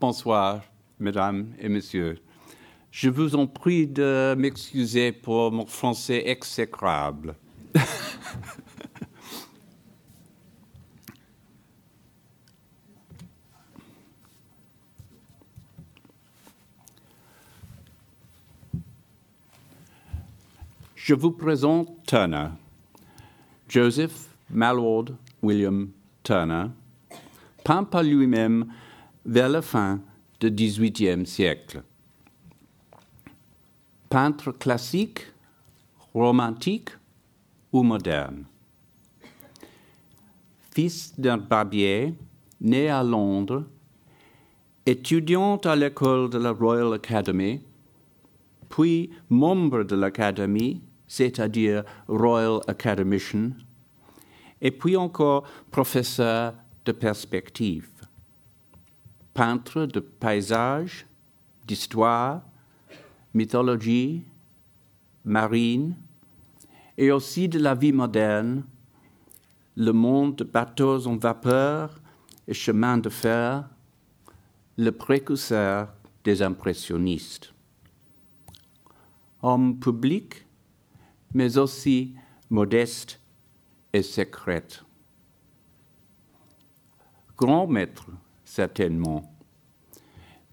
Bonsoir, mesdames et messieurs. Je vous en prie de m'excuser pour mon français exécrable. Je vous présente Turner, Joseph Mallord William Turner, peint par lui-même vers la fin du XVIIIe siècle. Peintre classique, romantique ou moderne. Fils d'un barbier, né à Londres, étudiant à l'école de la Royal Academy, puis membre de l'Académie c'est-à-dire Royal Academician, et puis encore professeur de perspective, peintre de paysages, d'histoire, mythologie, marine, et aussi de la vie moderne, le monde de bateaux en vapeur et chemins de fer, le précurseur des impressionnistes. Homme public, mais aussi modeste et secrète. Grand maître, certainement,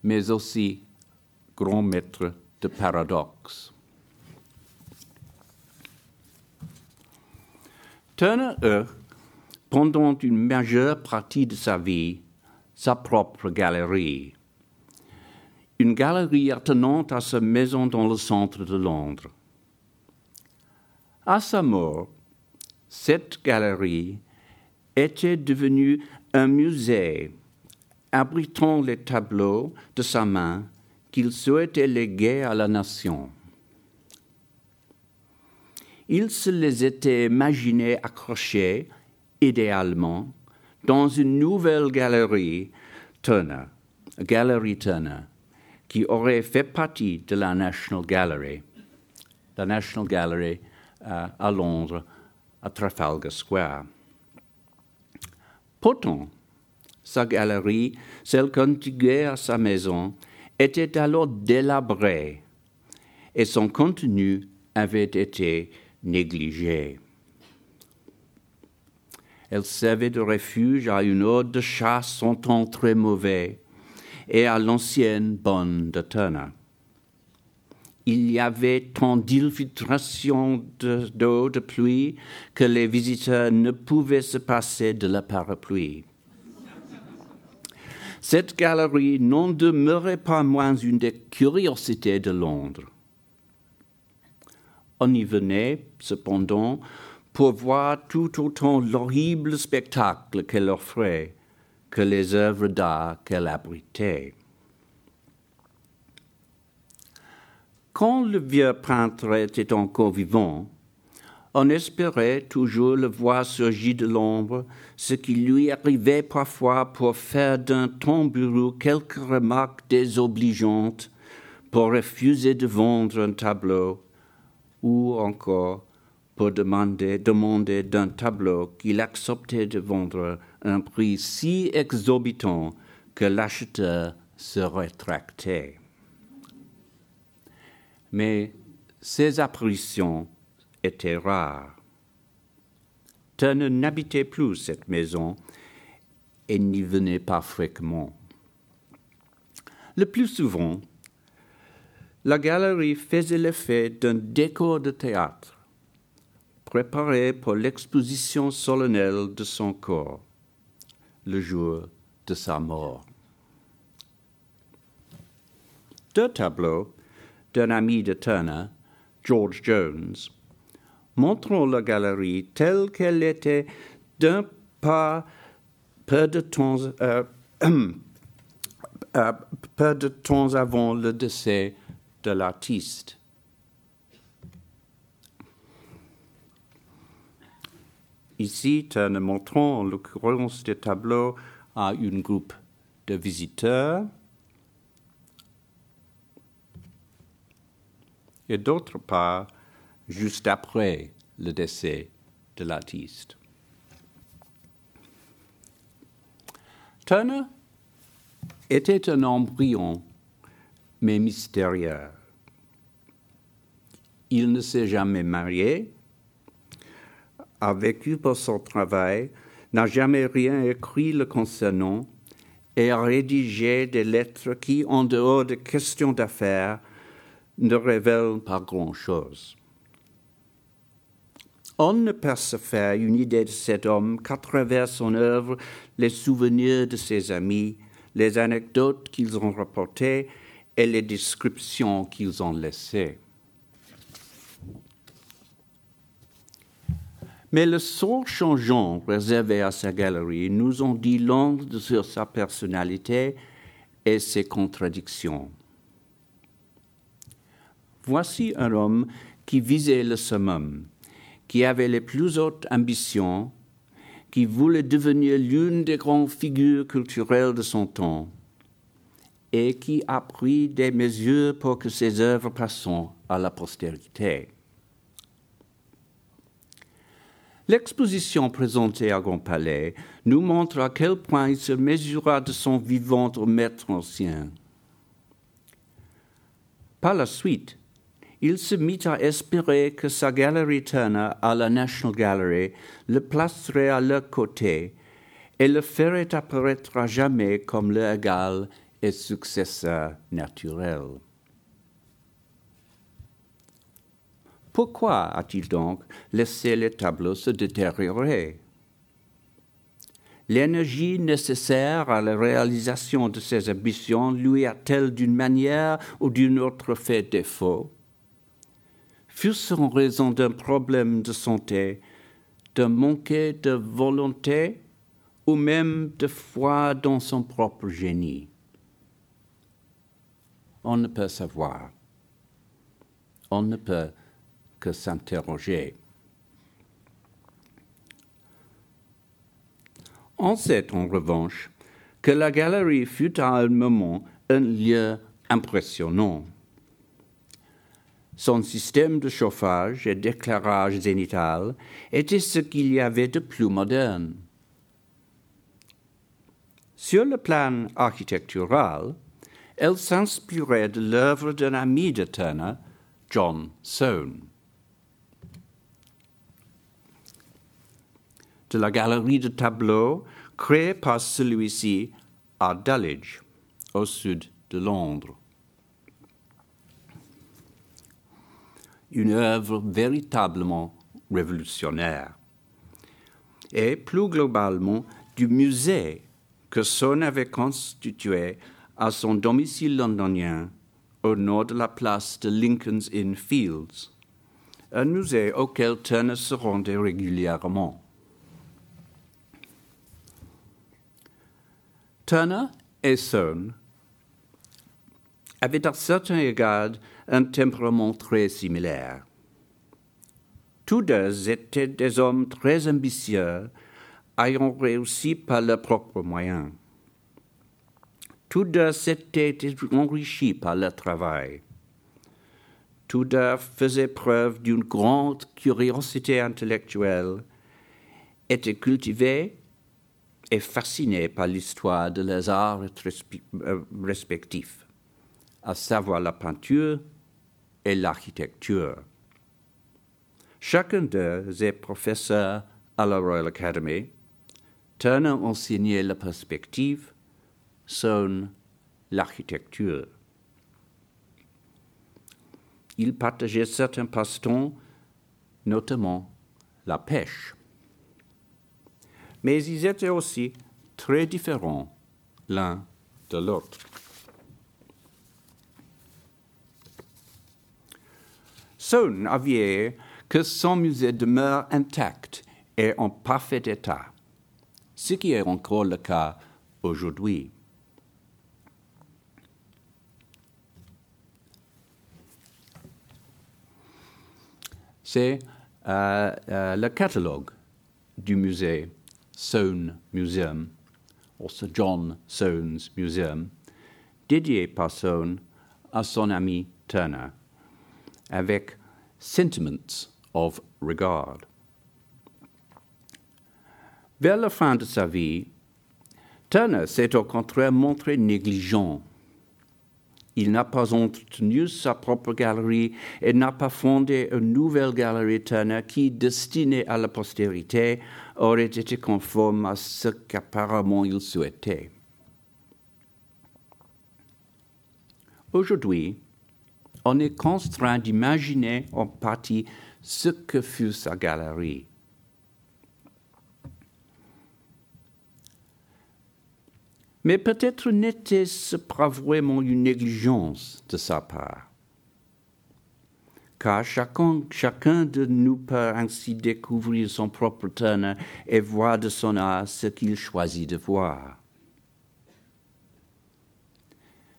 mais aussi grand maître de paradoxe. Turner eut, pendant une majeure partie de sa vie, sa propre galerie. Une galerie attenante à sa maison dans le centre de Londres. À sa mort, cette galerie était devenue un musée abritant les tableaux de sa main qu'il souhaitait léguer à la nation. Il se les était imaginés accrochés, idéalement, dans une nouvelle galerie Turner, Galerie Turner, qui aurait fait partie de la National Gallery. La National Gallery à Londres, à Trafalgar Square. Pourtant, sa galerie, celle contiguë à sa maison, était alors délabrée et son contenu avait été négligé. Elle servait de refuge à une ode de chasse en temps très mauvais et à l'ancienne bonne de Turner il y avait tant d'infiltration d'eau de, pluie que les visiteurs ne pouvaient se passer de la parapluie. Cette galerie n'en demeurait pas moins une des curiosités de Londres. On y venait, cependant, pour voir tout autant l'horrible spectacle qu'elle offrait que les œuvres d'art qu'elle abritait. Quand le vieux peintre était encore vivant, on espérait toujours le voir surgir de l'ombre, ce qui lui arrivait parfois pour faire d'un tambourou quelques remarques désobligeantes, pour refuser de vendre un tableau, ou encore pour demander, demander d'un tableau qu'il acceptait de vendre un prix si exorbitant que l'acheteur se rétractait. Mais ces apparitions étaient rares. Turner n'habitait plus cette maison et n'y venait pas fréquemment. Le plus souvent, la galerie faisait l'effet d'un décor de théâtre, préparé pour l'exposition solennelle de son corps, le jour de sa mort. Deux tableaux d'un ami de Turner, George Jones, montrant la galerie telle qu'elle était d'un pas peu de temps, euh, euh, avant le décès de l'artiste. Ici, Turner montrant en l'occurrence des tableaux à une groupe de visiteurs et d'autre part, juste après le décès de l'artiste. Turner était un embryon, mais mystérieux. Il ne s'est jamais marié, a vécu pour son travail, n'a jamais rien écrit le concernant et a rédigé des lettres qui, en dehors de questions d'affaires, ne révèlent pas grand-chose. On ne peut se faire une idée de cet homme qu'à travers son œuvre, les souvenirs de ses amis, les anecdotes qu'ils ont rapportées et les descriptions qu'ils ont laissées. Mais le sort changeant réservé à sa galerie nous en dit long sur sa personnalité et ses contradictions. Voici un homme qui visait le summum, qui avait les plus hautes ambitions, qui voulait devenir l'une des grandes figures culturelles de son temps, et qui a pris des mesures pour que ses œuvres passent à la postérité. L'exposition présentée à Grand Palais nous montre à quel point il se mesura de son vivant au maître ancien. Par la suite, il se mit à espérer que sa galerie Turner à la National Gallery le placerait à leur côté et le ferait apparaître à jamais comme le égal et successeur naturel. Pourquoi a-t-il donc laissé les tableaux se détériorer? L'énergie nécessaire à la réalisation de ses ambitions lui a-t-elle d'une manière ou d'une autre fait défaut? Fut-ce en raison d'un problème de santé, d'un manqué de volonté ou même de foi dans son propre génie? On ne peut savoir. On ne peut s'interroger. On sait en revanche que la galerie fut à un moment un lieu impressionnant. Son système de chauffage et d'éclairage zénital était ce qu'il y avait de plus moderne. Sur le plan architectural, elle s'inspirait de l'œuvre d'un ami de Turner, John Soane. de la galerie de tableaux créée par celui-ci à Dulwich, au sud de Londres. Une œuvre véritablement révolutionnaire. Et plus globalement, du musée que Son avait constitué à son domicile londonien au nord de la place de Lincoln's Inn Fields, un musée auquel Turner se rendait régulièrement. Turner et Son avaient à certains égards un tempérament très similaire. Tous deux étaient des hommes très ambitieux, ayant réussi par leurs propres moyens. Tous deux s'étaient enrichis par leur travail. Tous deux faisaient preuve d'une grande curiosité intellectuelle, étaient cultivés est fasciné par l'histoire de leurs arts respectifs, à savoir la peinture et l'architecture. Chacun d'eux est professeur à la Royal Academy. Turner enseignait la perspective, son l'architecture. Il partageait certains passe-temps, notamment la pêche mais ils étaient aussi très différents l'un de l'autre. Son avait que son musée demeure intact et en parfait état, ce qui est encore le cas aujourd'hui. C'est euh, euh, le catalogue du musée Soane Museum, or Sir John Soane's Museum, dédié par Soane à son ami Turner, avec sentiments of regard. Vers la fin de sa vie, Turner s'est au contraire montré négligent. Il n'a pas entretenu sa propre galerie et n'a pas fondé une nouvelle galerie Turner qui, destinée à la postérité, aurait été conforme à ce qu'apparemment il souhaitait. Aujourd'hui, on est contraint d'imaginer en partie ce que fut sa galerie. Mais peut-être n'était-ce pas vraiment une négligence de sa part. Car chacun, chacun de nous peut ainsi découvrir son propre Turner et voir de son art ce qu'il choisit de voir.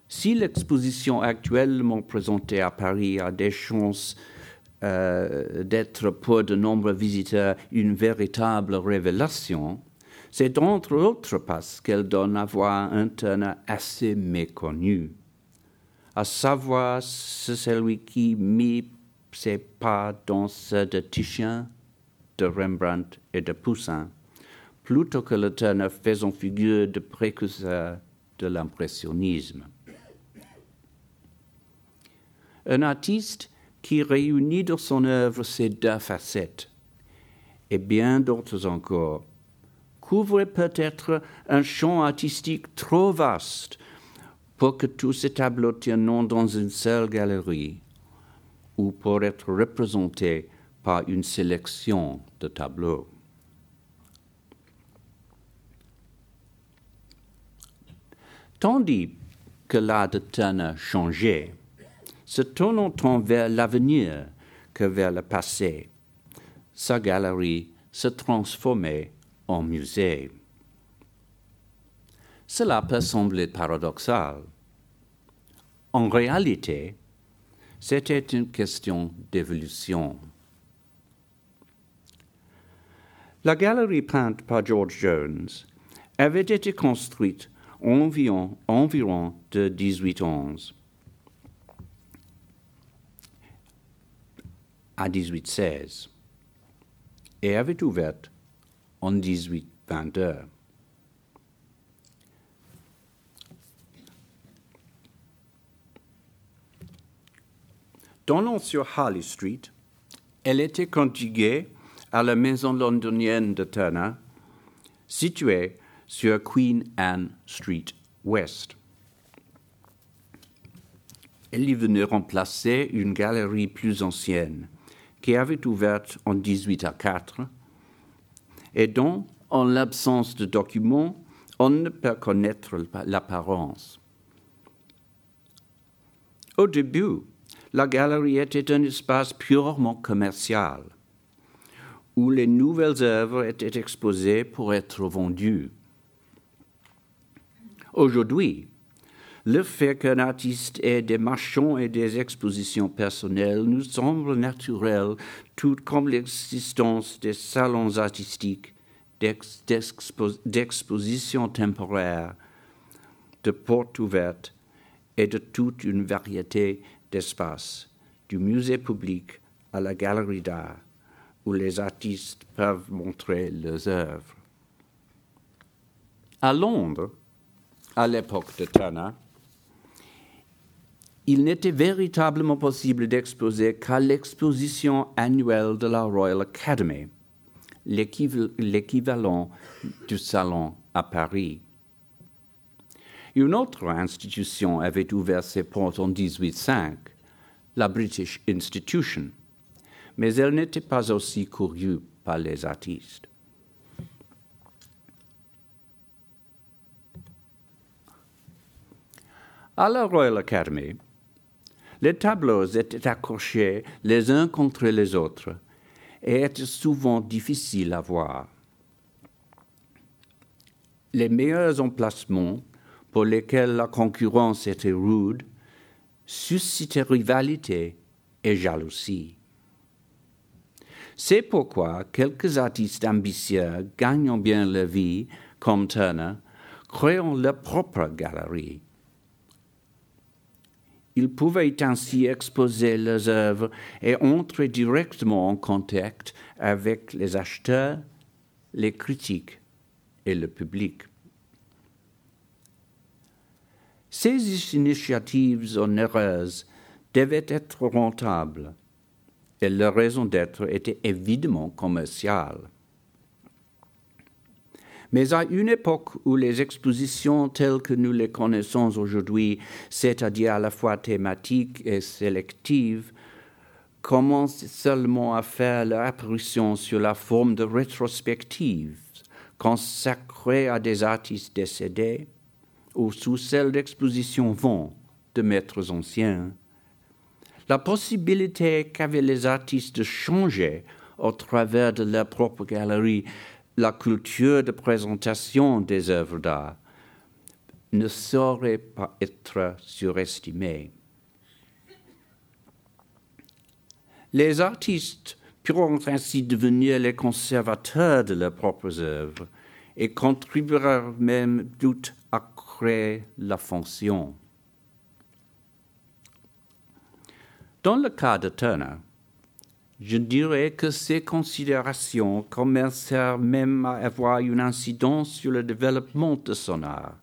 Si l'exposition actuellement présentée à Paris a des chances euh, d'être pour de nombreux visiteurs une véritable révélation, c'est entre autres parce qu'elle donne à voir un Turner assez méconnu, à savoir celui qui mit ses pas dans ceux de Titien, de Rembrandt et de Poussin, plutôt que le Turner faisant figure de précurseur de l'impressionnisme. Un artiste qui réunit dans son œuvre ces deux facettes, et bien d'autres encore, couvre peut-être un champ artistique trop vaste pour que tous ces tableaux tiennent dans une seule galerie ou pour être représentés par une sélection de tableaux. Tandis que l'art de Turner changeait, se tournant tant vers l'avenir que vers le passé, sa galerie se transformait en musée. Cela peut sembler paradoxal. En réalité, c'était une question d'évolution. La galerie peinte par George Jones avait été construite environ, environ de 1811 à 1816 et avait ouvert en 1822. Dans l'ancien Harley Street, elle était contiguë à la maison londonienne de Turner, située sur Queen Anne Street West. Elle y venait remplacer une galerie plus ancienne, qui avait ouvert en 1804 et dont, en l'absence de documents, on ne peut connaître l'apparence. Au début, la galerie était un espace purement commercial, où les nouvelles œuvres étaient exposées pour être vendues. Aujourd'hui, le fait qu'un artiste ait des marchands et des expositions personnelles nous semble naturel, tout comme l'existence des salons artistiques, d'expositions temporaires, de portes ouvertes et de toute une variété d'espaces, du musée public à la galerie d'art, où les artistes peuvent montrer leurs œuvres. À Londres, à l'époque de Turner, il n'était véritablement possible d'exposer qu'à l'exposition annuelle de la Royal Academy, l'équivalent du salon à Paris. Une autre institution avait ouvert ses portes en 1805, la British Institution, mais elle n'était pas aussi courue par les artistes. À la Royal Academy, les tableaux étaient accrochés les uns contre les autres et étaient souvent difficiles à voir. Les meilleurs emplacements pour lesquels la concurrence était rude suscitaient rivalité et jalousie. C'est pourquoi quelques artistes ambitieux gagnant bien leur vie, comme Turner, créant leur propre galerie ils pouvaient ainsi exposer leurs œuvres et entrer directement en contact avec les acheteurs, les critiques et le public. Ces initiatives onéreuses devaient être rentables et leur raison d'être était évidemment commerciale. Mais à une époque où les expositions telles que nous les connaissons aujourd'hui, c'est-à-dire à la fois thématiques et sélectives, commencent seulement à faire leur apparition sur la forme de rétrospectives consacrées à des artistes décédés ou sous celle d'expositions vont de maîtres anciens, la possibilité qu'avaient les artistes de changer au travers de leur propre galerie la culture de présentation des œuvres d'art ne saurait pas être surestimée. Les artistes pourront ainsi devenir les conservateurs de leurs propres œuvres et contribueront même doute à créer la fonction. Dans le cas de Turner, je dirais que ces considérations commencèrent même à avoir une incidence sur le développement de son art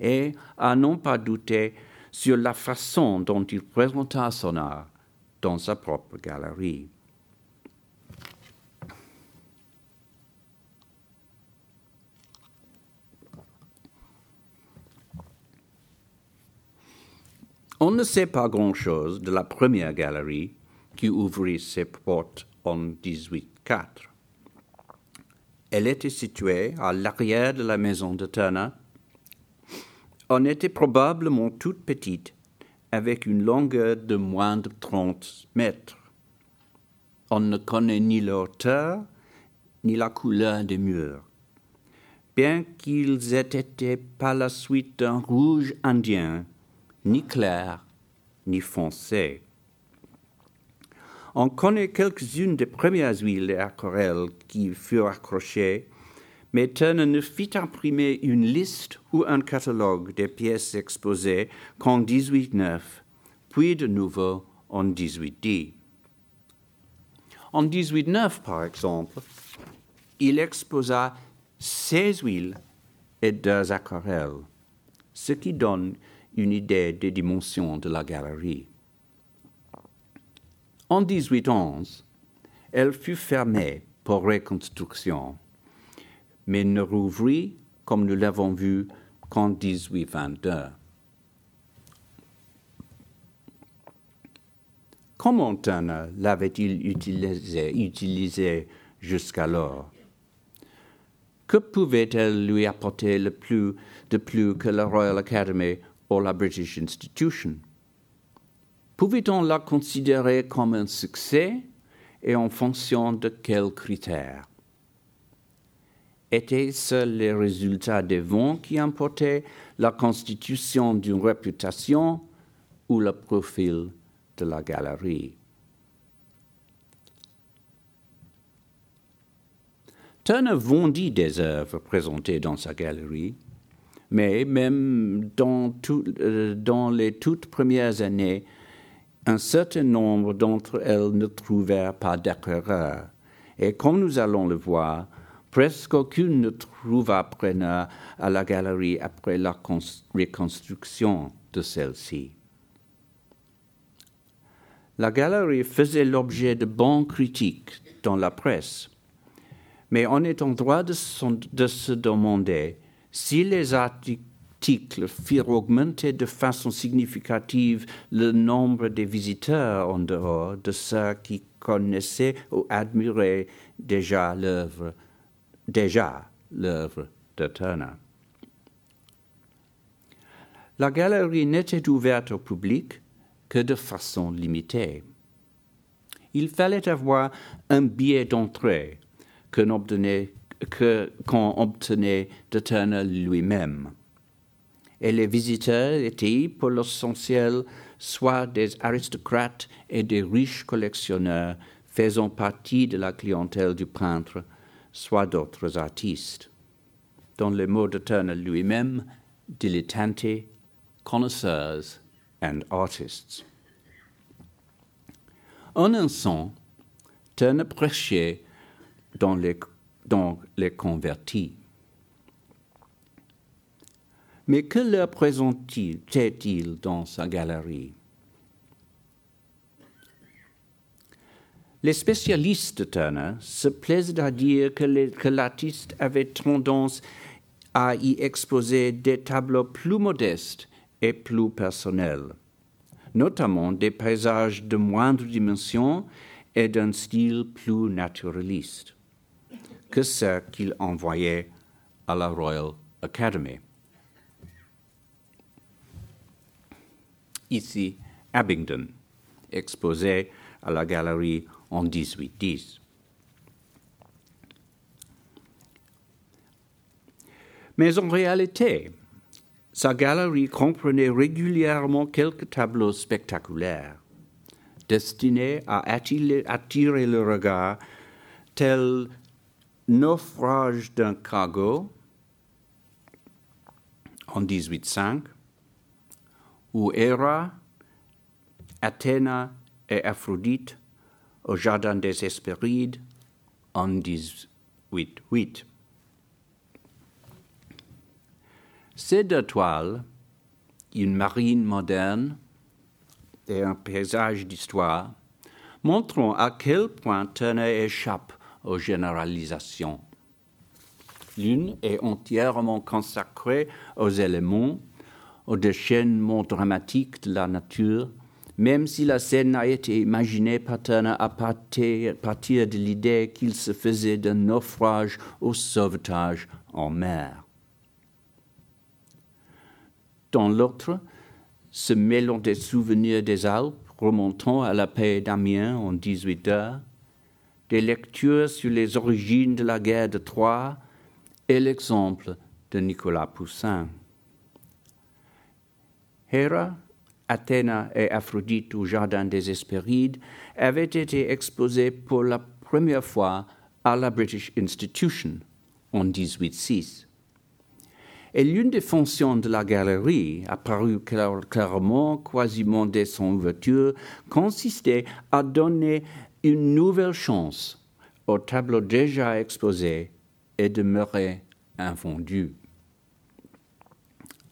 et à non pas douter sur la façon dont il présenta son art dans sa propre galerie. On ne sait pas grand-chose de la première galerie qui ouvrit ses portes en 1804. Elle était située à l'arrière de la maison de Turner. On était probablement toute petite, avec une longueur de moins de 30 mètres. On ne connaît ni la hauteur ni la couleur des murs. Bien qu'ils aient été par la suite d'un rouge indien, ni clair, ni foncé. On connaît quelques-unes des premières huiles et aquarelles qui furent accrochées, mais Turner ne fit imprimer une liste ou un catalogue des pièces exposées qu'en 1809, puis de nouveau en 1810. En 1809, par exemple, il exposa 16 huiles et deux aquarelles, ce qui donne une idée des dimensions de la galerie. En 1811, elle fut fermée pour reconstruction, mais ne rouvrit, comme nous l'avons vu, qu'en 1822. Comment Turner l'avait-il utilisé, jusqu'alors? Que pouvait-elle lui apporter de plus que la Royal Academy ou la British Institution? Pouvait-on la considérer comme un succès et en fonction de quels critères? Étaient-ce les résultats des vents qui importaient la constitution d'une réputation ou le profil de la galerie? Turner vendit des œuvres présentées dans sa galerie, mais même dans, euh, dans les toutes premières années, un certain nombre d'entre elles ne trouvèrent pas d'acquéreur. Et comme nous allons le voir, presque aucune ne trouva preneur à la galerie après la reconstruction de celle-ci. La galerie faisait l'objet de bonnes critiques dans la presse, mais on est en droit de se demander si les articles articles augmenter de façon significative le nombre des visiteurs en dehors de ceux qui connaissaient ou admiraient déjà l'œuvre, déjà l'œuvre de Turner. La galerie n'était ouverte au public que de façon limitée. Il fallait avoir un billet d'entrée qu'on obtenait, obtenait de Turner lui-même et les visiteurs étaient pour l'essentiel soit des aristocrates et des riches collectionneurs faisant partie de la clientèle du peintre, soit d'autres artistes. Dans les mots de Turner lui-même, dilettanti, connoisseurs and artists. En un sens, Turner prêchait dans les, dans les convertis. Mais que leur présentait-il dans sa galerie? Les spécialistes de Turner se plaisent à dire que l'artiste avait tendance à y exposer des tableaux plus modestes et plus personnels, notamment des paysages de moindre dimension et d'un style plus naturaliste que ceux qu'il envoyait à la Royal Academy. Ici, Abingdon, exposé à la galerie en 1810. Mais en réalité, sa galerie comprenait régulièrement quelques tableaux spectaculaires, destinés à attirer, le regard, tels Naufrage d'un cargo en 1805, ou Héra, Athéna et Aphrodite au Jardin des Hespérides en 1808. Ces deux toiles, une marine moderne et un paysage d'histoire, montrent à quel point Turner échappe aux généralisations. L'une est entièrement consacrée aux éléments, au déchaînement dramatique de la nature, même si la scène a été imaginée par Turner à partir de l'idée qu'il se faisait d'un naufrage au sauvetage en mer. Dans l'autre, se mêlant des souvenirs des Alpes remontant à la paix d'Amiens en 18 heures, des lectures sur les origines de la guerre de Troie et l'exemple de Nicolas Poussin. Héra, Athéna et Aphrodite au Jardin des Hespérides avaient été exposés pour la première fois à la British Institution en 1806 et l'une des fonctions de la galerie, apparue clairement quasiment dès son ouverture, consistait à donner une nouvelle chance au tableau déjà exposé et demeuré infondu.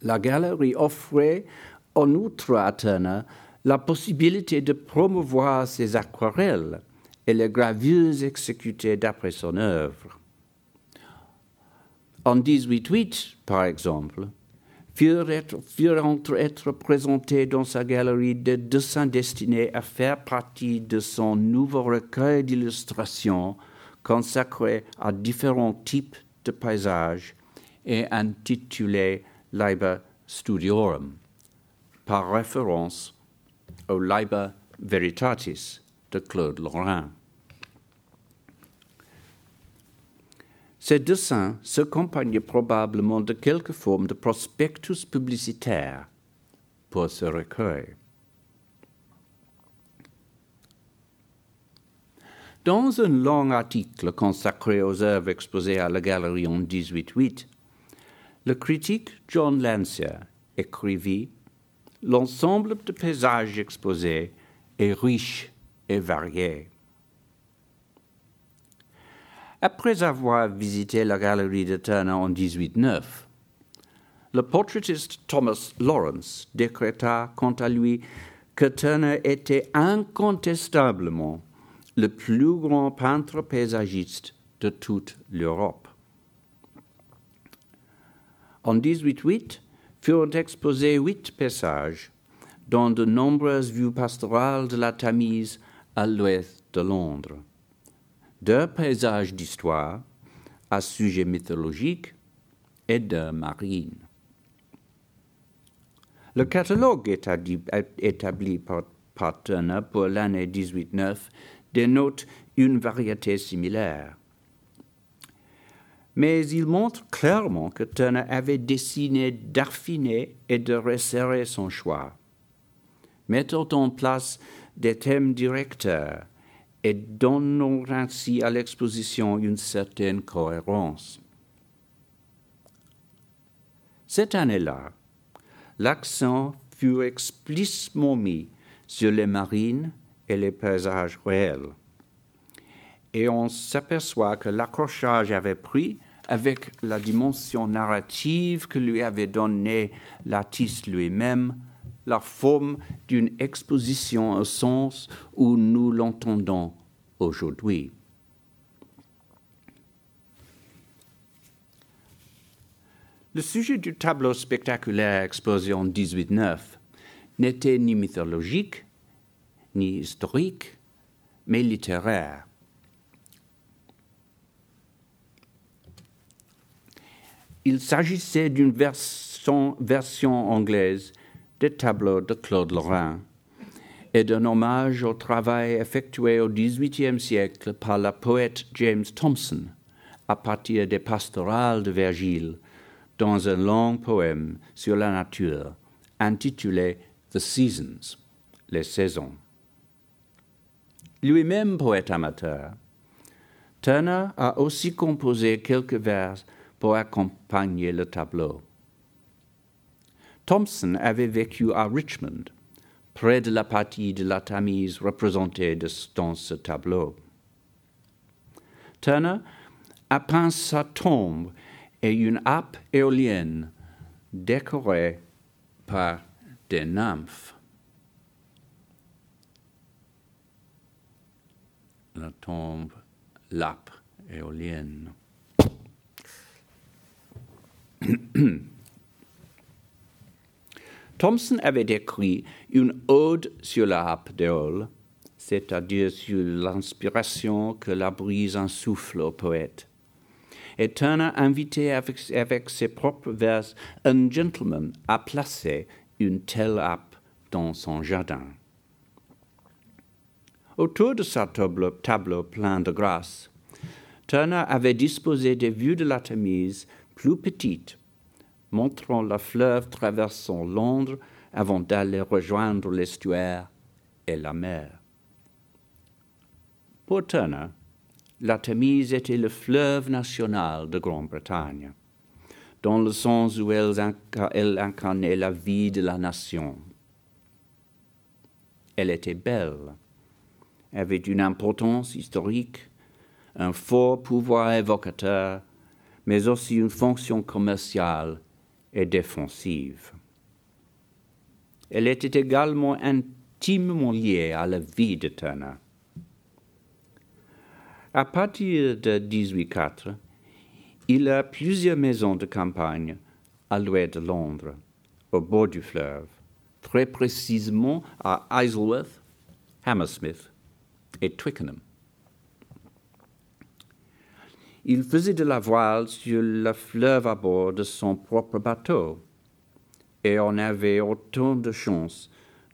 La galerie offrait en outre à Turner la possibilité de promouvoir ses aquarelles et les gravures exécutées d'après son œuvre. En 1808, par exemple, furent être, être présentés dans sa galerie des dessins destinés à faire partie de son nouveau recueil d'illustrations consacré à différents types de paysages et intitulé Liber Studiorum, par référence au Liber Veritatis de Claude Lorrain. Ces dessins s'accompagnent probablement de quelques formes de prospectus publicitaires pour ce recueil. Dans un long article consacré aux œuvres exposées à la galerie en 1808, le critique John Lancier écrivit L'ensemble de paysages exposés est riche et varié. Après avoir visité la galerie de Turner en 1809, le portraitiste Thomas Lawrence décréta quant à lui que Turner était incontestablement le plus grand peintre paysagiste de toute l'Europe. En 1808 furent exposés huit paysages dans de nombreuses vues pastorales de la Tamise à l'ouest de Londres d'un paysage d'histoire à sujet mythologique et d'un marine. Le catalogue établi par, Turner pour l'année 1809 dénote une variété similaire. Mais il montre clairement que Turner avait décidé d'affiner et de resserrer son choix, mettant en place des thèmes directeurs et donnons ainsi à l'exposition une certaine cohérence. Cette année-là, l'accent fut explicitement mis sur les marines et les paysages réels. Et on s'aperçoit que l'accrochage avait pris avec la dimension narrative que lui avait donnée l'artiste lui-même, la forme d'une exposition au sens où nous l'entendons aujourd'hui. Le sujet du tableau spectaculaire exposé en 1809 n'était ni mythologique, ni historique, mais littéraire. Il s'agissait d'une version, anglaise des tableaux de Claude Lorrain et d'un hommage au travail effectué au XVIIIe siècle par la poète James Thompson à partir des pastorales de Virgile dans un long poème sur la nature intitulé The Seasons, les saisons. Lui-même poète amateur, Turner a aussi composé quelques vers pour accompagner le tableau. Thompson avait vécu à Richmond, près de la partie de la Tamise représentée dans ce tableau. Turner a peint sa tombe et une appe éolienne décorée par des nymphes. La tombe, l'appe éolienne. Thomson avait écrit une ode sur la happe d'éole, c'est-à-dire sur l'inspiration que la brise insouffle au poète. Et Turner invitait avec, ses propres vers un gentleman à placer une telle happe dans son jardin. Autour de sa tableau, tableau plein de grâce, Turner avait disposé des vues de la Tamise plus petites, montrant la fleuve traversant Londres avant d'aller rejoindre l'estuaire et la mer. Pour Turner, la Tamise était le fleuve national de Grande-Bretagne, dans le sens où elle, elle incarnait la vie de la nation. Elle était belle, avait une importance historique, un fort pouvoir évocateur, mais aussi une fonction commerciale et défensive. Elle était également intimement liée à la vie de Turner. À partir de 1804, il a plusieurs maisons de campagne à l'ouest de Londres, au bord du fleuve, très précisément à Isleworth, Hammersmith et Twickenham. Il faisait de la voile sur le fleuve à bord de son propre bateau, et on avait autant de chances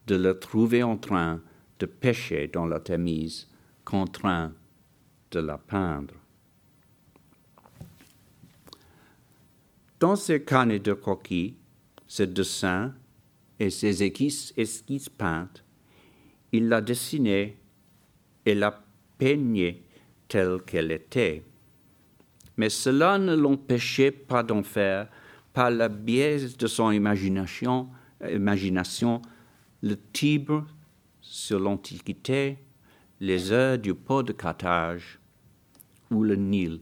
de le trouver en train de pêcher dans la Tamise qu'en train de la peindre. Dans ses carnets de croquis, ses dessins et ses esquisses, esquisses peintes, il l'a dessinée et l'a peignée telle qu'elle était mais cela ne l'empêchait pas d'en faire, par la biais de son imagination, imagination le Tibre sur l'Antiquité, les heures du port de Carthage ou le Nil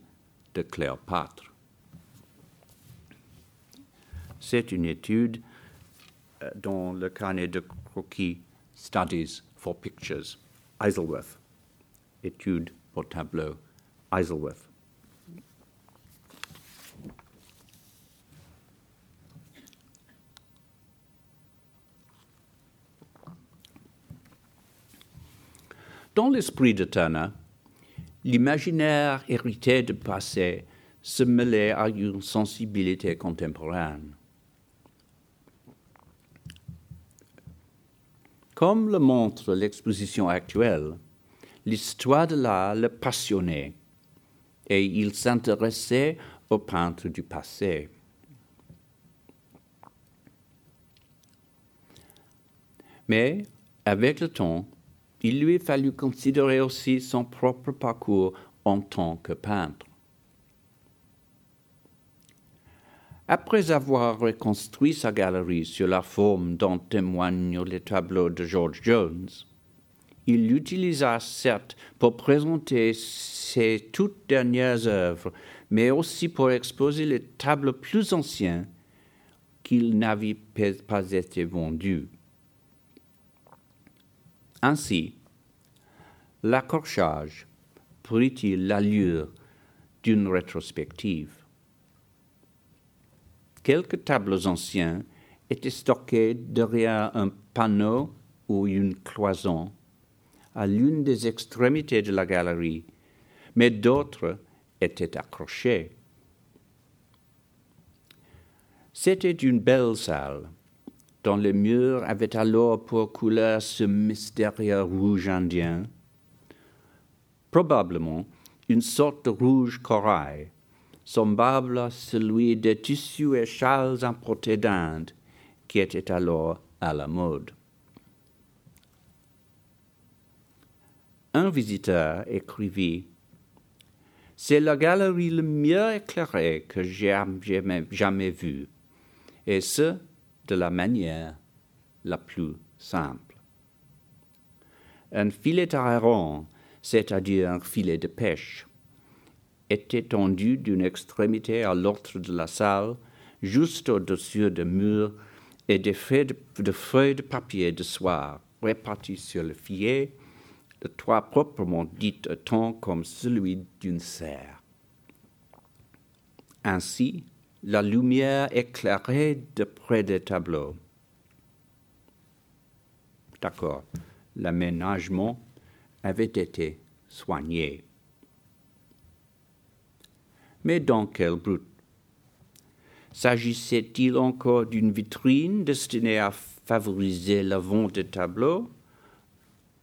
de Cléopâtre. C'est une étude euh, dans le carnet de croquis Studies for Pictures, Isleworth, étude pour tableau, Isleworth. Dans l'esprit de Turner, l'imaginaire hérité du passé se mêlait à une sensibilité contemporaine. Comme le montre l'exposition actuelle, l'histoire de l'art le passionnait et il s'intéressait aux peintres du passé. Mais avec le temps, il lui fallut considérer aussi son propre parcours en tant que peintre. Après avoir reconstruit sa galerie sur la forme dont témoignent les tableaux de George Jones, il l'utilisa certes pour présenter ses toutes dernières œuvres, mais aussi pour exposer les tableaux plus anciens qu'ils n'avaient pas été vendus. Ainsi, l'accrochage prit-il l'allure d'une rétrospective? Quelques tableaux anciens étaient stockés derrière un panneau ou une cloison à l'une des extrémités de la galerie, mais d'autres étaient accrochés. C'était une belle salle, dont les murs avaient alors pour couleur ce mystérieux rouge indien, probablement une sorte de rouge corail, semblable à celui des tissus et châles importés d'Inde, qui étaient alors à la mode. Un visiteur écrivit C'est la galerie le mieux éclairée que j'ai jamais vue, et ce, de la manière la plus simple. Un filet à c'est-à-dire un filet de pêche, était tendu d'une extrémité à l'autre de la salle, juste au-dessus des murs, et des feuilles de, feuilles de papier de soie réparties sur le filet le toit proprement dit ton comme celui d'une serre. Ainsi, la lumière éclairait de près des tableaux. D'accord, l'aménagement avait été soigné. Mais dans quel but? S'agissait-il encore d'une vitrine destinée à favoriser la vente des tableaux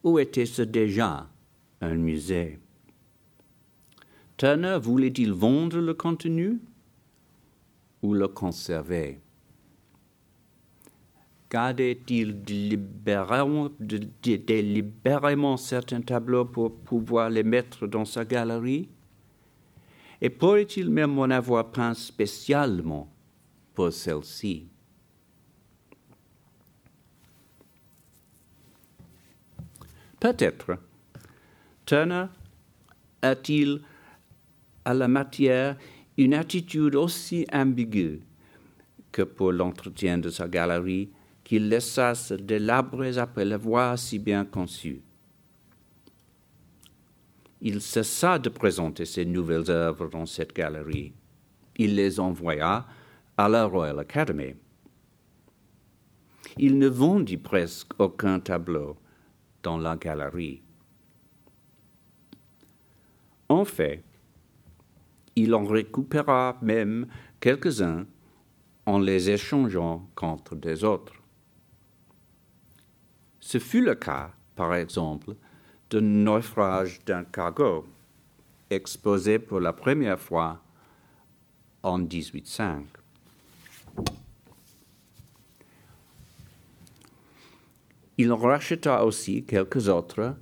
ou était-ce déjà un musée? Turner voulait-il vendre le contenu? Ou le conserver Gardait-il délibérément, certains tableaux pour pouvoir les mettre dans sa galerie? Et pourrait-il même en avoir peint spécialement pour celle-ci? Peut-être. Turner a-t-il à la matière une attitude aussi ambiguë que pour l'entretien de sa galerie qu'il laissa se délabrer après l'avoir si bien conçue. Il cessa de présenter ses nouvelles œuvres dans cette galerie. Il les envoya à la Royal Academy. Il ne vendit presque aucun tableau dans la galerie. En fait, il en récupéra même quelques-uns en les échangeant contre des autres. Ce fut le cas, par exemple, d'un naufrage d'un cargo exposé pour la première fois en 1805. Il racheta aussi quelques autres,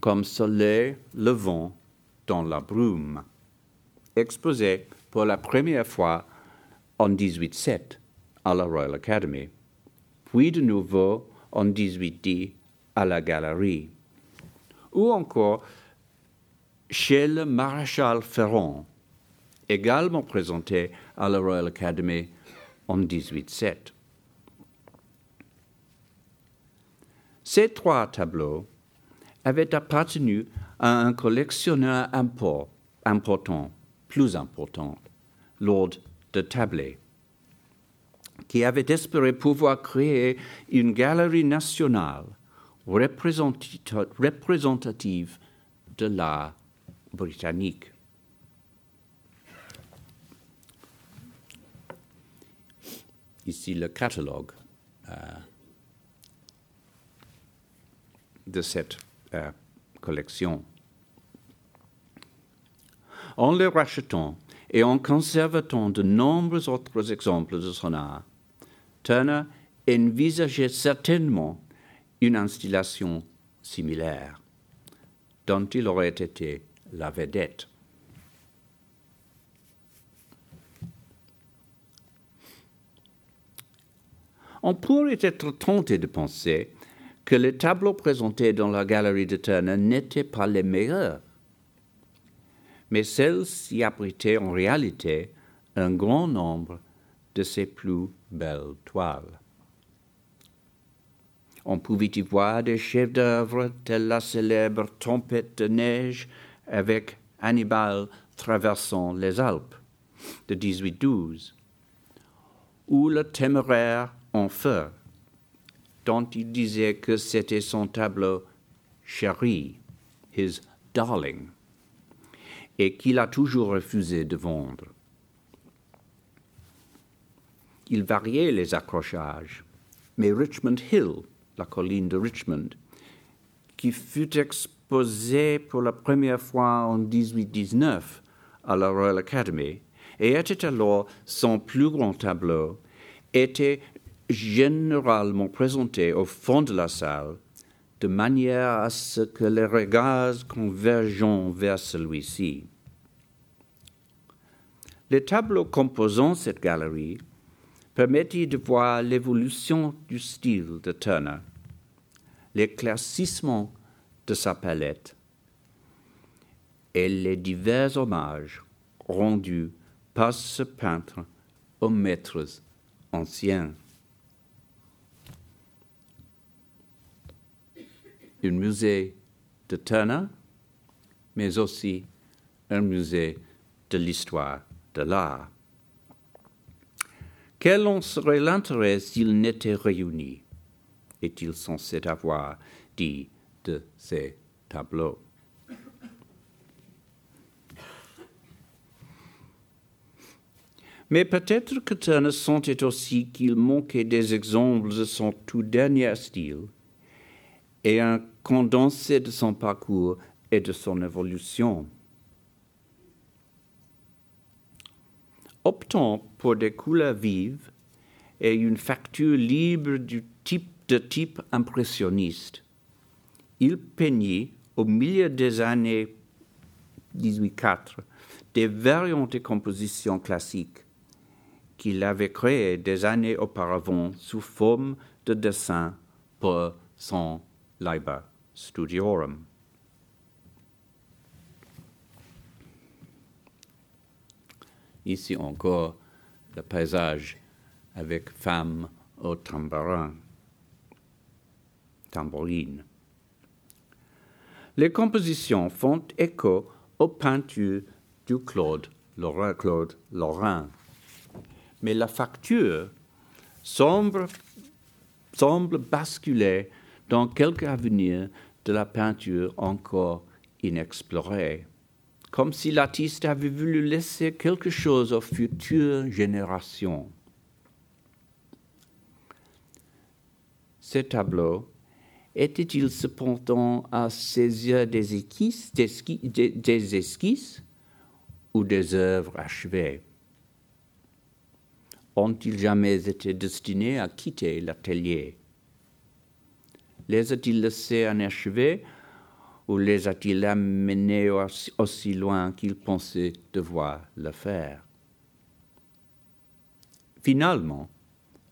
comme Soleil levant dans la brume, exposé pour la première fois en 1807 à la Royal Academy, puis de nouveau en 1810 à la Galerie, ou encore chez le maréchal Ferrand, également présenté à la Royal Academy en 1807. Ces trois tableaux avaient appartenu à un collectionneur important, plus important, Lord de Tabley, qui avait espéré pouvoir créer une galerie nationale représentative de l'art britannique. Ici le catalogue. Euh, de cette euh, collection. En les rachetant et en conservant de nombreux autres exemples de son art, Turner envisageait certainement une installation similaire, dont il aurait été la vedette. On pourrait être tenté de penser que les tableaux présentés dans la galerie de Turner n'étaient pas les meilleurs. Mais celle-ci abritait en réalité un grand nombre de ses plus belles toiles. On pouvait y voir des chefs-d'œuvre tels la célèbre Tempête de neige avec Hannibal traversant les Alpes de 1812, ou le téméraire en feu, dont il disait que c'était son tableau chéri, his darling, et qu'il a toujours refusé de vendre. Il variait les accrochages, mais Richmond Hill, la colline de Richmond, qui fut exposée pour la première fois en 1819 à la Royal Academy, et était alors son plus grand tableau, était généralement présenté au fond de la salle, de manière à ce que les regards convergent vers celui-ci. Les tableaux composant cette galerie permettaient de voir l'évolution du style de Turner, l'éclaircissement de sa palette et les divers hommages rendus par ce peintre aux maîtres anciens? Un musée de Turner, mais aussi un musée de l'histoire de l'art. Quel en serait l'intérêt s'ils n'étaient réunis? Est-il censé avoir dit de ces tableaux? Mais peut-être que Turner sentait aussi qu'il manquait des exemples de son tout dernier style et un condensé de son parcours et de son évolution. Optant pour des couleurs vives et une facture libre du type de type impressionniste, il peignit au milieu des années 1804 des variantes de compositions classiques qu'il avait créées des années auparavant sous forme de dessin pour son Liber Studiorum. Ici encore, le paysage avec femme au tambourin, tambourine. Les compositions font écho aux peintures du Claude Lorrain, Claude Lorrain. Mais la facture semble, semble basculer dans quelque avenir de la peinture encore inexplorée comme si l'artiste avait voulu laisser quelque chose aux futures générations. Ces tableaux étaient-ils cependant à yeux des esquisses, des, esquisses ou des œuvres achevées? Ont-ils jamais été destinés à quitter l'atelier? Les a-t-il laissés inachevés ou les a-t-il amenés aussi loin qu'il pensait devoir le faire? Finalement,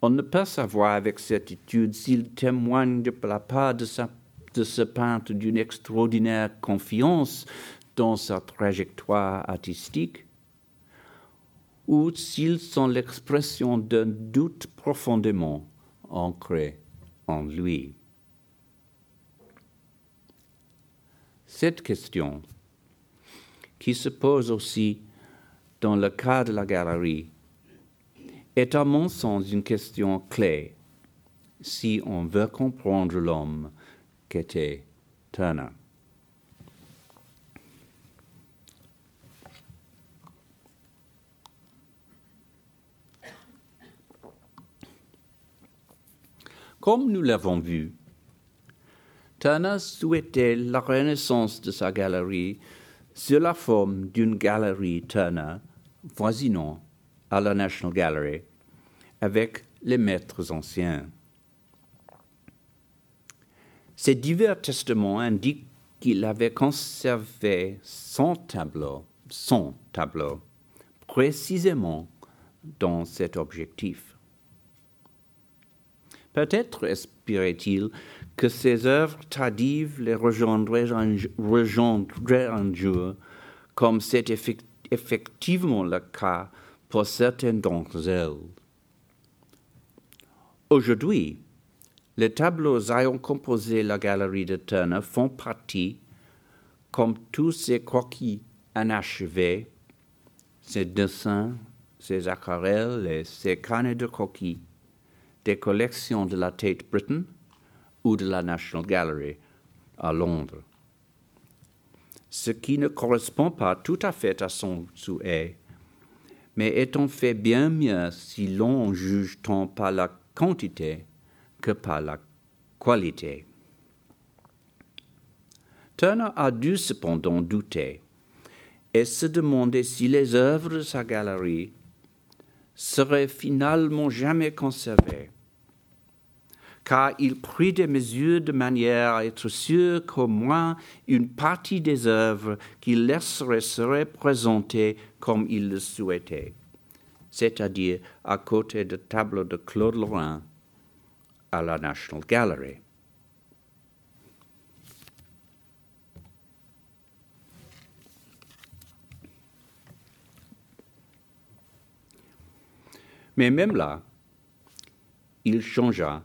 on ne peut savoir avec certitude s'il témoigne de la part de, de ce peintre d'une extraordinaire confiance dans sa trajectoire artistique, ou s'ils sont l'expression d'un doute profondément ancré en lui. Cette question, qui se pose aussi dans le cas de la galerie, est à mon sens une question clé si on veut comprendre l'homme qu'était Turner. Comme nous l'avons vu, Turner souhaitait la renaissance de sa galerie sur la forme d'une galerie Turner voisinant à la National Gallery avec les maîtres anciens. Ces divers testaments indiquent qu'il avait conservé son tableau, son tableau, précisément dans cet objectif. Peut-être espérait-il que ses œuvres tardives les rejoindraient un, jour comme c'est effectivement le cas pour certaines d'entre elles. Aujourd'hui, les tableaux ayant composé la galerie de Turner font partie, comme tous ces croquis inachevés, ses dessins, ses aquarelles et ses carnets de croquis, des collections de la Tate Britain ou de la National Gallery à Londres ce qui ne correspond pas tout à fait à son souhait, mais étant fait bien mieux si l'on juge tant par la quantité que par la qualité. Turner a dû cependant douter et se demander si les œuvres de sa galerie seraient finalement jamais conservées car il prit des mesures de manière à être sûr qu'au moins une partie des œuvres qu'il laisserait serait présentée comme il le souhaitait, c'est-à-dire à côté de tableaux de Claude Lorrain à la National Gallery. Mais même là, il changea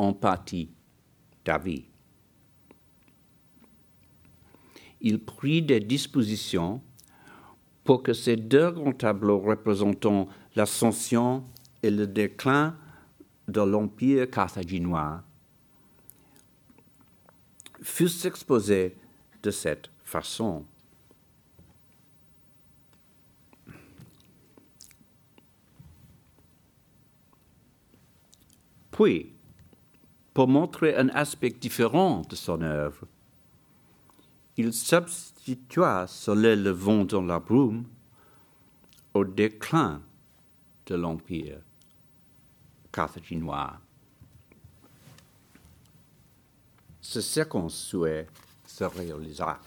en partie d'avis. Il prit des dispositions pour que ces deux grands tableaux représentant l'ascension et le déclin de l'empire carthaginois fussent exposés de cette façon. Puis, pour montrer un aspect différent de son œuvre. Il substitua Soleil levant dans la brume au déclin de l'Empire carthaginois. Ce second souhait se réalisa.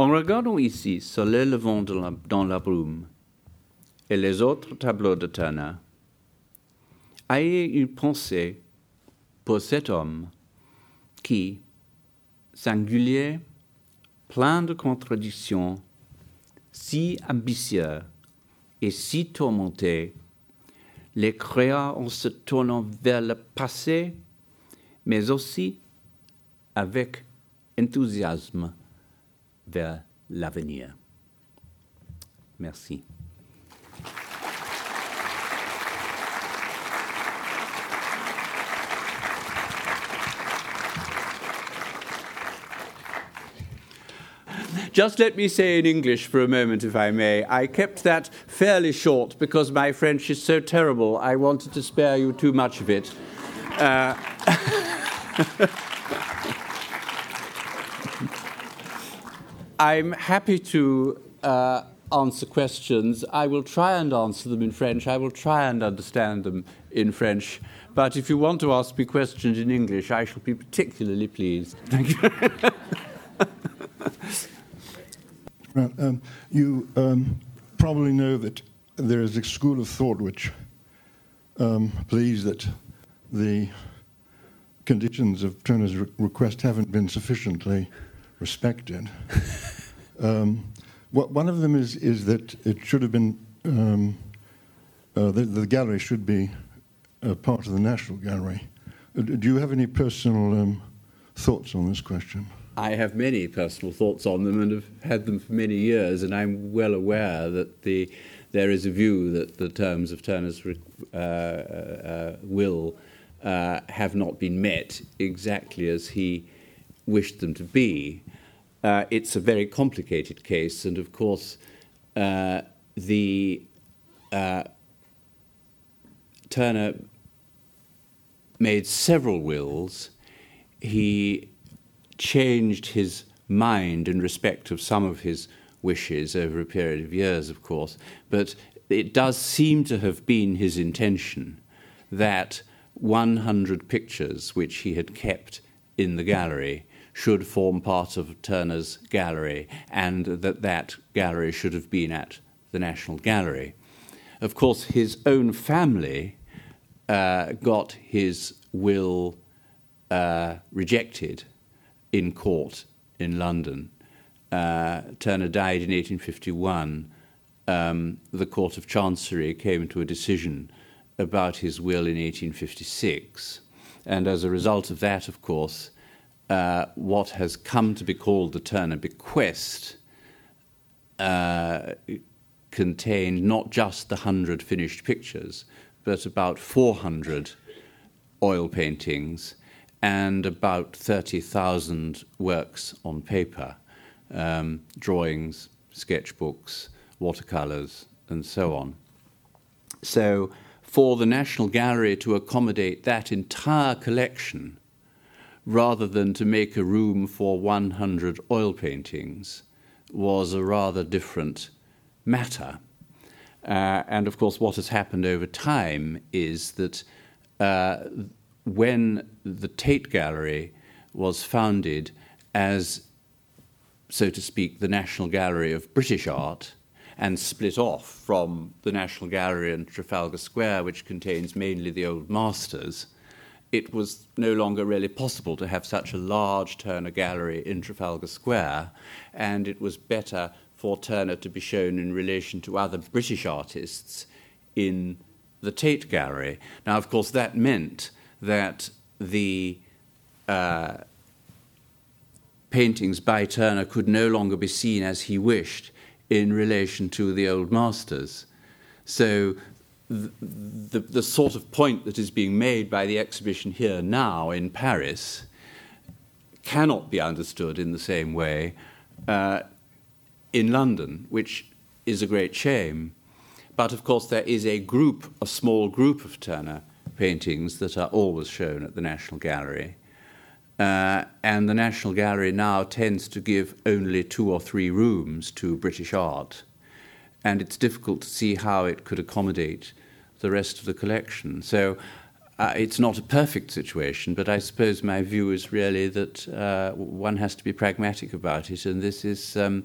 En regardant ici Soleil levant dans la brume et les autres tableaux de Turner, ayez une pensée pour cet homme qui, singulier, plein de contradictions, si ambitieux et si tourmenté, les créa en se tournant vers le passé, mais aussi avec enthousiasme vers l'avenir. Merci. Just let me say in English for a moment, if I may. I kept that fairly short because my French is so terrible. I wanted to spare you too much of it. Uh, I'm happy to uh, answer questions. I will try and answer them in French. I will try and understand them in French. But if you want to ask me questions in English, I shall be particularly pleased. Thank you. well, um, you um, probably know that there is a school of thought which um, believes that the conditions of Turner's re- request haven't been sufficiently respected. um, what, one of them is, is that it should have been, um, uh, the, the, gallery should be part of the National Gallery. Uh, do you have any personal um, thoughts on this question? I have many personal thoughts on them and have had them for many years, and I'm well aware that the, there is a view that the terms of Turner's uh, uh, will uh, have not been met exactly as he wished them to be uh, it's a very complicated case, and of course, uh, the uh, Turner made several wills. He changed his mind in respect of some of his wishes over a period of years, of course, but it does seem to have been his intention that 100 pictures which he had kept in the gallery should form part of Turner's gallery, and that that gallery should have been at the National Gallery. of course, his own family uh, got his will uh, rejected in court in London. Uh, Turner died in 1851. Um, the Court of Chancery came to a decision about his will in 1856. And as a result of that, of course, uh, what has come to be called the Turner bequest uh, contained not just the 100 finished pictures, but about 400 oil paintings and about 30,000 works on paper um, drawings, sketchbooks, watercolors, and so on. So, for the National Gallery to accommodate that entire collection, rather than to make a room for 100 oil paintings, was a rather different matter. Uh, and of course, what has happened over time is that uh, when the Tate Gallery was founded as, so to speak, the National Gallery of British Art, and split off from the National Gallery in Trafalgar Square, which contains mainly the old masters, it was no longer really possible to have such a large Turner gallery in Trafalgar Square, and it was better for Turner to be shown in relation to other British artists in the Tate Gallery. Now, of course, that meant that the uh, paintings by Turner could no longer be seen as he wished in relation to the old masters. So, the, the, sort of point that is being made by the exhibition here now in Paris cannot be understood in the same way uh, in London, which is a great shame. But of course, there is a group, a small group of Turner paintings that are always shown at the National Gallery. Uh, and the National Gallery now tends to give only two or three rooms to British art. And it's difficult to see how it could accommodate the rest of the collection. So uh, it's not a perfect situation, but I suppose my view is really that uh, one has to be pragmatic about it, and this is. Um,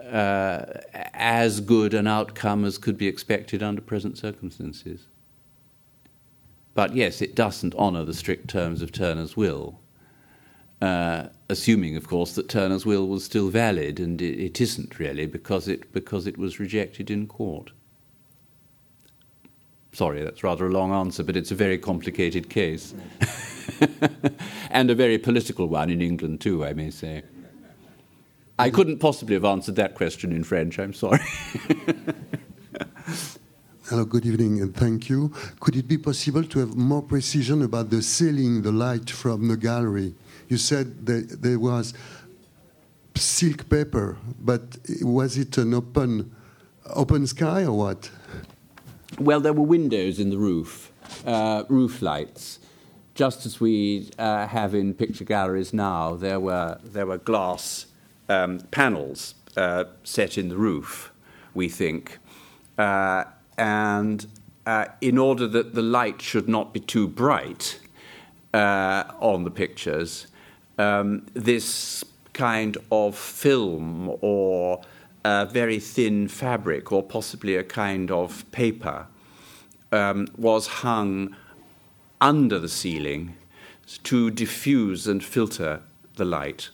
uh, as good an outcome as could be expected under present circumstances. But yes, it doesn't honour the strict terms of Turner's will, uh, assuming, of course, that Turner's will was still valid, and it, it isn't really because it, because it was rejected in court. Sorry, that's rather a long answer, but it's a very complicated case. and a very political one in England, too, I may say. I couldn't possibly have answered that question in French. I'm sorry. Hello, good evening, and thank you. Could it be possible to have more precision about the ceiling, the light from the gallery? You said that there was silk paper, but was it an open, open sky or what? Well, there were windows in the roof, uh, roof lights, just as we uh, have in picture galleries now. There were there were glass um, panels uh, set in the roof, we think. Uh, and uh, in order that the light should not be too bright uh, on the pictures, um, this kind of film or very thin fabric or possibly a kind of paper um, was hung under the ceiling to diffuse and filter the light.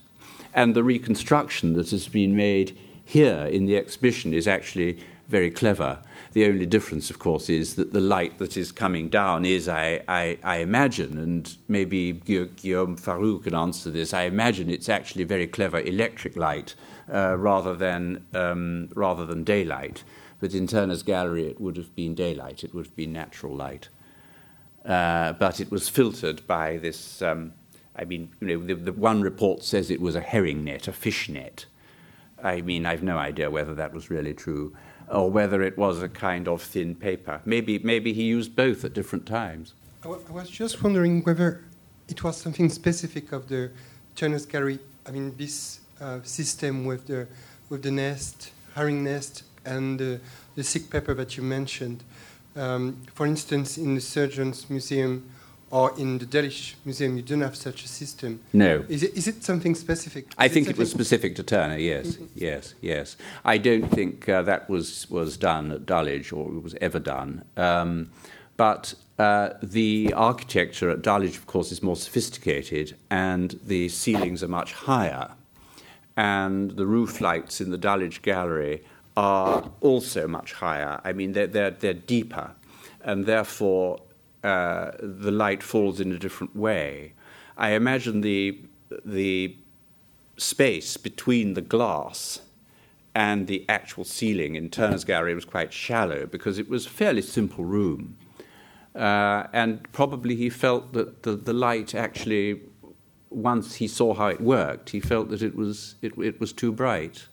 And the reconstruction that has been made here in the exhibition is actually very clever. The only difference, of course, is that the light that is coming down is, I, I, I imagine, and maybe Guillaume Farou can answer this, I imagine it's actually very clever electric light uh, rather, than, um, rather than daylight. But in Turner's gallery, it would have been daylight, it would have been natural light. Uh, but it was filtered by this. Um, I mean, you know, the, the one report says it was a herring net, a fish net. I mean, I've no idea whether that was really true or whether it was a kind of thin paper. Maybe, maybe he used both at different times. I, w- I was just wondering whether it was something specific of the Turner's Gallery. I mean, this uh, system with the with the nest, herring nest, and the, the silk paper that you mentioned. Um, for instance, in the Surgeons Museum or in the Delitzsch Museum, you don't have such a system. No. Is it, is it something specific? I think it was specific to Turner. Yes, yes, yes. I don't think uh, that was was done at Dulwich or was ever done. Um, but uh, the architecture at Dulwich, of course, is more sophisticated, and the ceilings are much higher, and the roof lights in the Dulwich Gallery are also much higher. I mean, they're they're, they're deeper, and therefore uh, the light falls in a different way. I imagine the the space between the glass and the actual ceiling in Turner's gallery was quite shallow because it was a fairly simple room. Uh, and probably he felt that the, the light actually, once he saw how it worked, he felt that it was, it, it was too bright.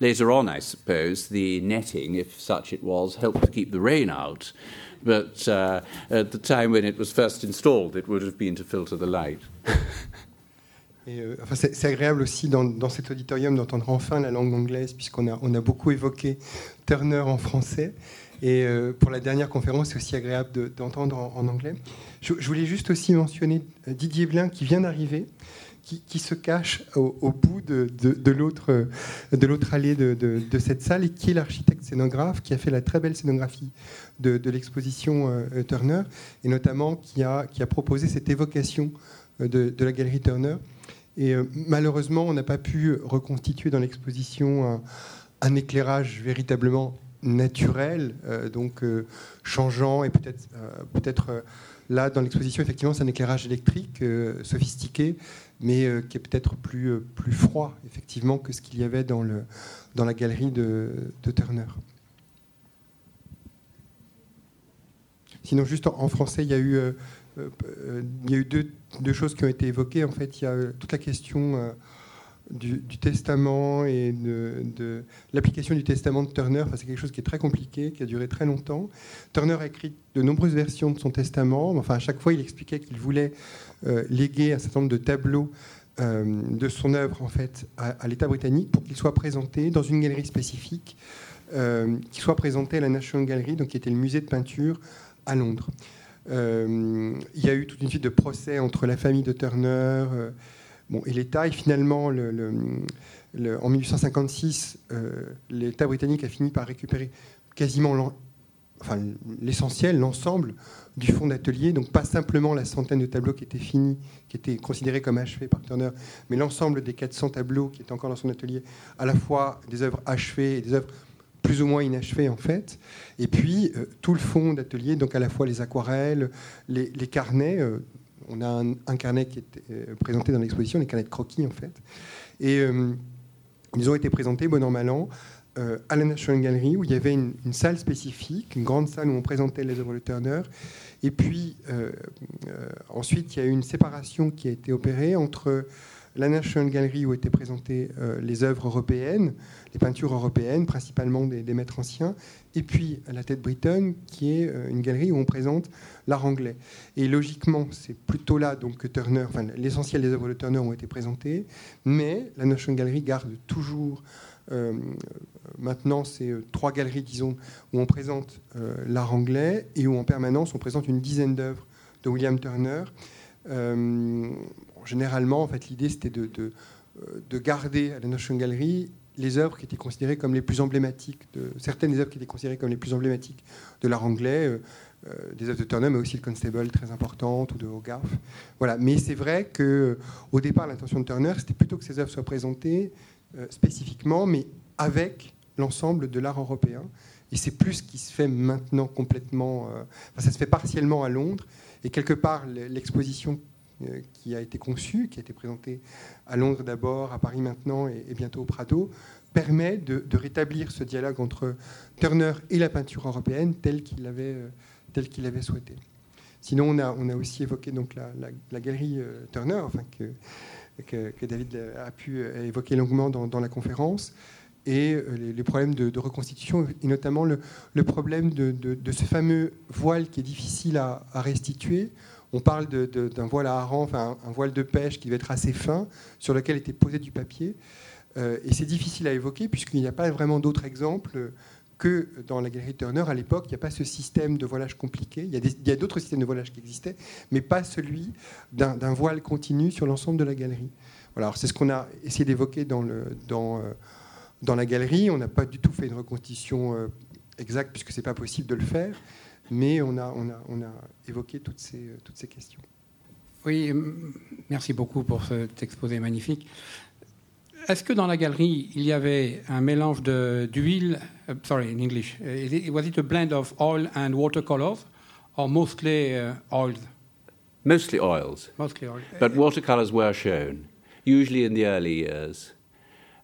Later on, I suppose, the netting, if such it was, helped to keep the rain out. But uh, at the time when it was first installed, it would have been to filter the light. Euh, enfin, c'est agréable aussi dans, dans cet auditorium d'entendre enfin la langue anglaise, puisqu'on a, on a beaucoup évoqué Turner en français. Et euh, pour la dernière conférence, c'est aussi agréable de- d'entendre en, anglais. Je, voulais juste aussi mentionner euh, Didier Blin qui vient d'arriver, qui, se cache au, bout euh, de l'autre allée de, cette salle et qui est l'architecte scénographe qui a fait la très belle scénographie de, l'exposition Turner et notamment qui a, proposé cette évocation de, la galerie Turner. Et malheureusement, on n'a pas pu reconstituer dans l'exposition un, un éclairage véritablement naturel, euh, donc euh, changeant et peut-être euh, peut-être là dans l'exposition effectivement c'est un éclairage électrique sophistiqué, mais qui est peut-être plus plus froid effectivement que ce qu'il y avait dans le dans la galerie de, Turner. Sinon, juste en, en français, il y a eu, il y a eu deux, deux choses qui ont été évoquées. En fait, il y a toute la question du, testament et de, l'application du testament de Turner. Enfin, c'est quelque chose qui est très compliqué, qui a duré très longtemps. Turner a écrit de nombreuses versions de son testament. Enfin, à chaque fois, il expliquait qu'il voulait euh, léguer un certain nombre de tableaux euh, de son œuvre en fait à, l'État britannique pour qu'il soit présenté dans une galerie spécifique, euh, qui soit présenté à la National Gallery, donc qui était le musée de peinture à Londres. Euh, il y a eu toute une suite de procès entre la famille de Turner bon, et l'État, finalement, le- le- le- en 1856, euh, l'État britannique a fini par récupérer quasiment l'essentiel, l'ensemble du fonds d'atelier, donc pas simplement la centaine de tableaux qui étaient finis, qui étaient considérés comme achevés par Turner, mais l'ensemble des 400 tableaux qui étaient encore dans son atelier, à la fois des œuvres achevées et des œuvres plus ou moins inachevées en fait, et puis euh, tout le fond d'atelier, donc à la fois les aquarelles, les, les carnets. euh, on a un, carnet qui est euh, présenté dans l'exposition, les carnets de croquis en fait, et euh, ils ont été présentés bon an mal an euh, à la National Gallery où il y avait une, salle spécifique, une grande salle où on présentait les œuvres de Turner. Et puis ensuite, il y a eu une séparation qui a été opérée entre la National Gallery où étaient présentées euh, les œuvres européennes, les peintures européennes, principalement des, maîtres anciens, et puis la Tête Bretonne, qui est euh, une galerie où on présente l'art anglais. Et logiquement, c'est plutôt là donc que Turner, l'essentiel des œuvres de Turner ont été présentées, mais la National Gallery garde toujours euh, maintenant, euh, trois galeries, disons, où on présente l'art anglais et où en permanence on présente une dizaine d'œuvres de William Turner. Généralement, en fait, l'idée c'était de, euh, de garder à la National Gallery les œuvres qui étaient considérées comme les plus emblématiques, certaines des œuvres qui étaient considérées comme les plus emblématiques de l'art anglais, euh, euh, des œuvres de Turner, mais aussi le Constable très importante ou de Hogarth. Voilà. Mais c'est vrai que au départ, l'intention de Turner, c'était plutôt que ces œuvres soient présentées spécifiquement, mais avec l'ensemble de l'art européen. Et c'est plus ce qui se fait maintenant complètement. enfin, ça se fait partiellement à Londres. Et quelque part, l'exposition qui a été conçue, qui a été présentée à Londres d'abord, à Paris maintenant et, bientôt au Prado, permet de, rétablir ce dialogue entre Turner et la peinture européenne tel qu'il l'avait euh, souhaité. Sinon, on a, aussi évoqué donc la, galerie euh, Turner, enfin, que, David a pu euh, évoquer longuement dans, la conférence, et euh, les, problèmes de, reconstitution, et notamment le, problème de, ce fameux voile qui est difficile à restituer. On parle d'un voile à hareng, enfin un, voile de pêche qui devait être assez fin, sur lequel était posé du papier. Euh, et c'est difficile à évoquer puisqu'il n'y a pas vraiment d'autres exemples que dans la galerie Turner, à l'époque, il n'y a pas ce système de voilage compliqué. Il y a d'autres systèmes de voilage qui existaient, mais pas celui d'un voile continu sur l'ensemble de la galerie. Voilà, c'est ce qu'on a essayé d'évoquer euh, dans la galerie. On n'a pas du tout fait une reconstitution euh, exacte, puisque ce n'est pas possible de le faire, mais on a, on a, on a évoqué toutes ces, euh, toutes ces questions. Oui, merci beaucoup pour cet exposé magnifique. Est-ce que dans la galerie, il y avait un mélange d'huile, uh, sorry, in English, uh, was it a blend of oil and watercolors, or mostly uh, oils? Mostly oils. Mostly oil. But watercolors were shown, usually in the early years.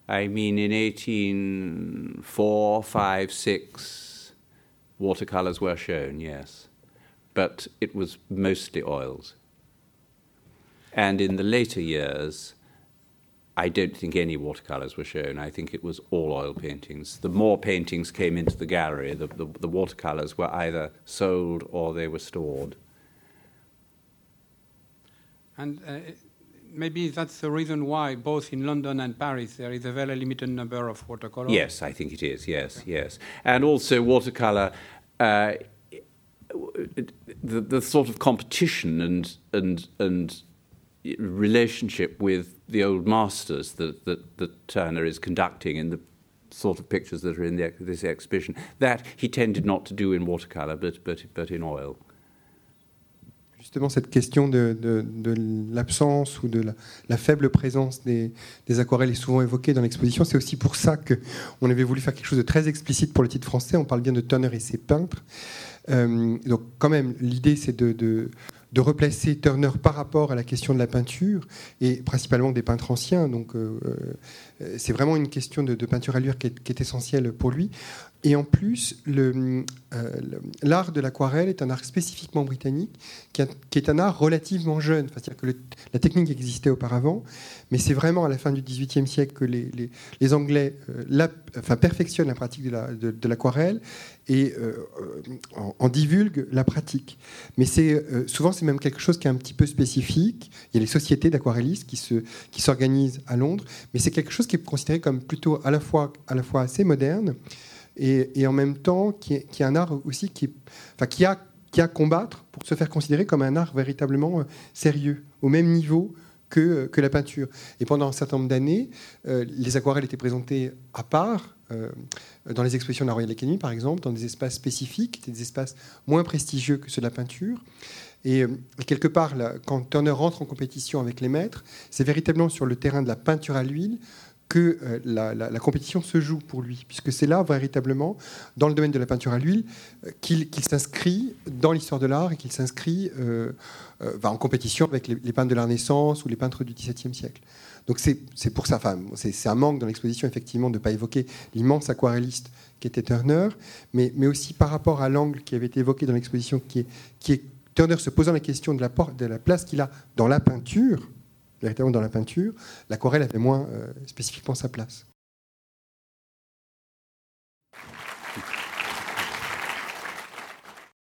I mean, in 1804, 5, 6, watercolors were shown, yes. But it was mostly oils. And in the later years, I don't think any watercolors were shown. I think it was all oil paintings. The more paintings came into the gallery, the, the, the watercolors were either sold or they were stored. And uh, maybe that's the reason why, both in London and Paris, there is a very limited number of watercolors. Yes, I think it is. Yes, okay. yes, and also watercolor. Uh, the, the sort of competition and and and relationship with the old masters that, that, that Turner is conducting in the sort of pictures that are in the, this exhibition. That he tended not to do in watercolor, but, but, but in oil. Justement, cette question de, l'absence ou de la, faible présence des, aquarelles est souvent évoquée dans l'exposition. C'est aussi pour ça qu'on avait voulu faire quelque chose de très explicite pour le titre français. On parle bien de Turner et ses peintres. Euh, donc, quand même, l'idée, c'est de de replacer Turner par rapport à la question de la peinture, et principalement des peintres anciens. Donc, euh, euh, c'est vraiment une question de, peinture à l'huile qui, est, essentielle pour lui. Et en plus, euh, l'art de l'aquarelle est un art spécifiquement britannique, qui, est un art relativement jeune. C'est-à-dire que la technique existait auparavant, mais c'est vraiment à la fin du XVIIIe siècle que les, Anglais perfectionnent la pratique de l'aquarelle et euh, en, divulguent la pratique. Mais c'est souvent c'est même quelque chose qui est un petit peu spécifique. Il y a les sociétés d'aquarellistes qui se qui s'organisent à Londres, mais c'est quelque chose qui est considéré comme plutôt à la fois à la fois assez moderne et, en même temps qui est, un art aussi qui, enfin, qui, a, qui a combattre pour se faire considérer comme un art véritablement euh, sérieux, au même niveau que, euh, que la peinture. Et pendant un certain nombre d'années, euh, les aquarelles étaient présentées à part, dans les expositions de la Royal Academy par exemple, dans des espaces spécifiques, des espaces moins prestigieux que ceux de la peinture. Et, quelque part, quand Turner rentre en compétition avec les maîtres, c'est véritablement sur le terrain de la peinture à l'huile que euh, la, compétition se joue pour lui, puisque c'est là véritablement, dans le domaine de la peinture à l'huile, euh, qu'il s'inscrit dans l'histoire de l'art et qu'il s'inscrit euh, en compétition avec les, peintres de la Renaissance ou les peintres du XVIIe siècle. Donc c'est pour ça, enfin, c'est un manque dans l'exposition effectivement de ne pas évoquer l'immense aquarelliste qui était Turner, mais, aussi par rapport à l'angle qui avait été évoqué dans l'exposition, qui est, Turner se posant la question de la, de la place qu'il a dans la peinture, véritablement dans la peinture, l'aquarelle avait moins euh, spécifiquement sa place.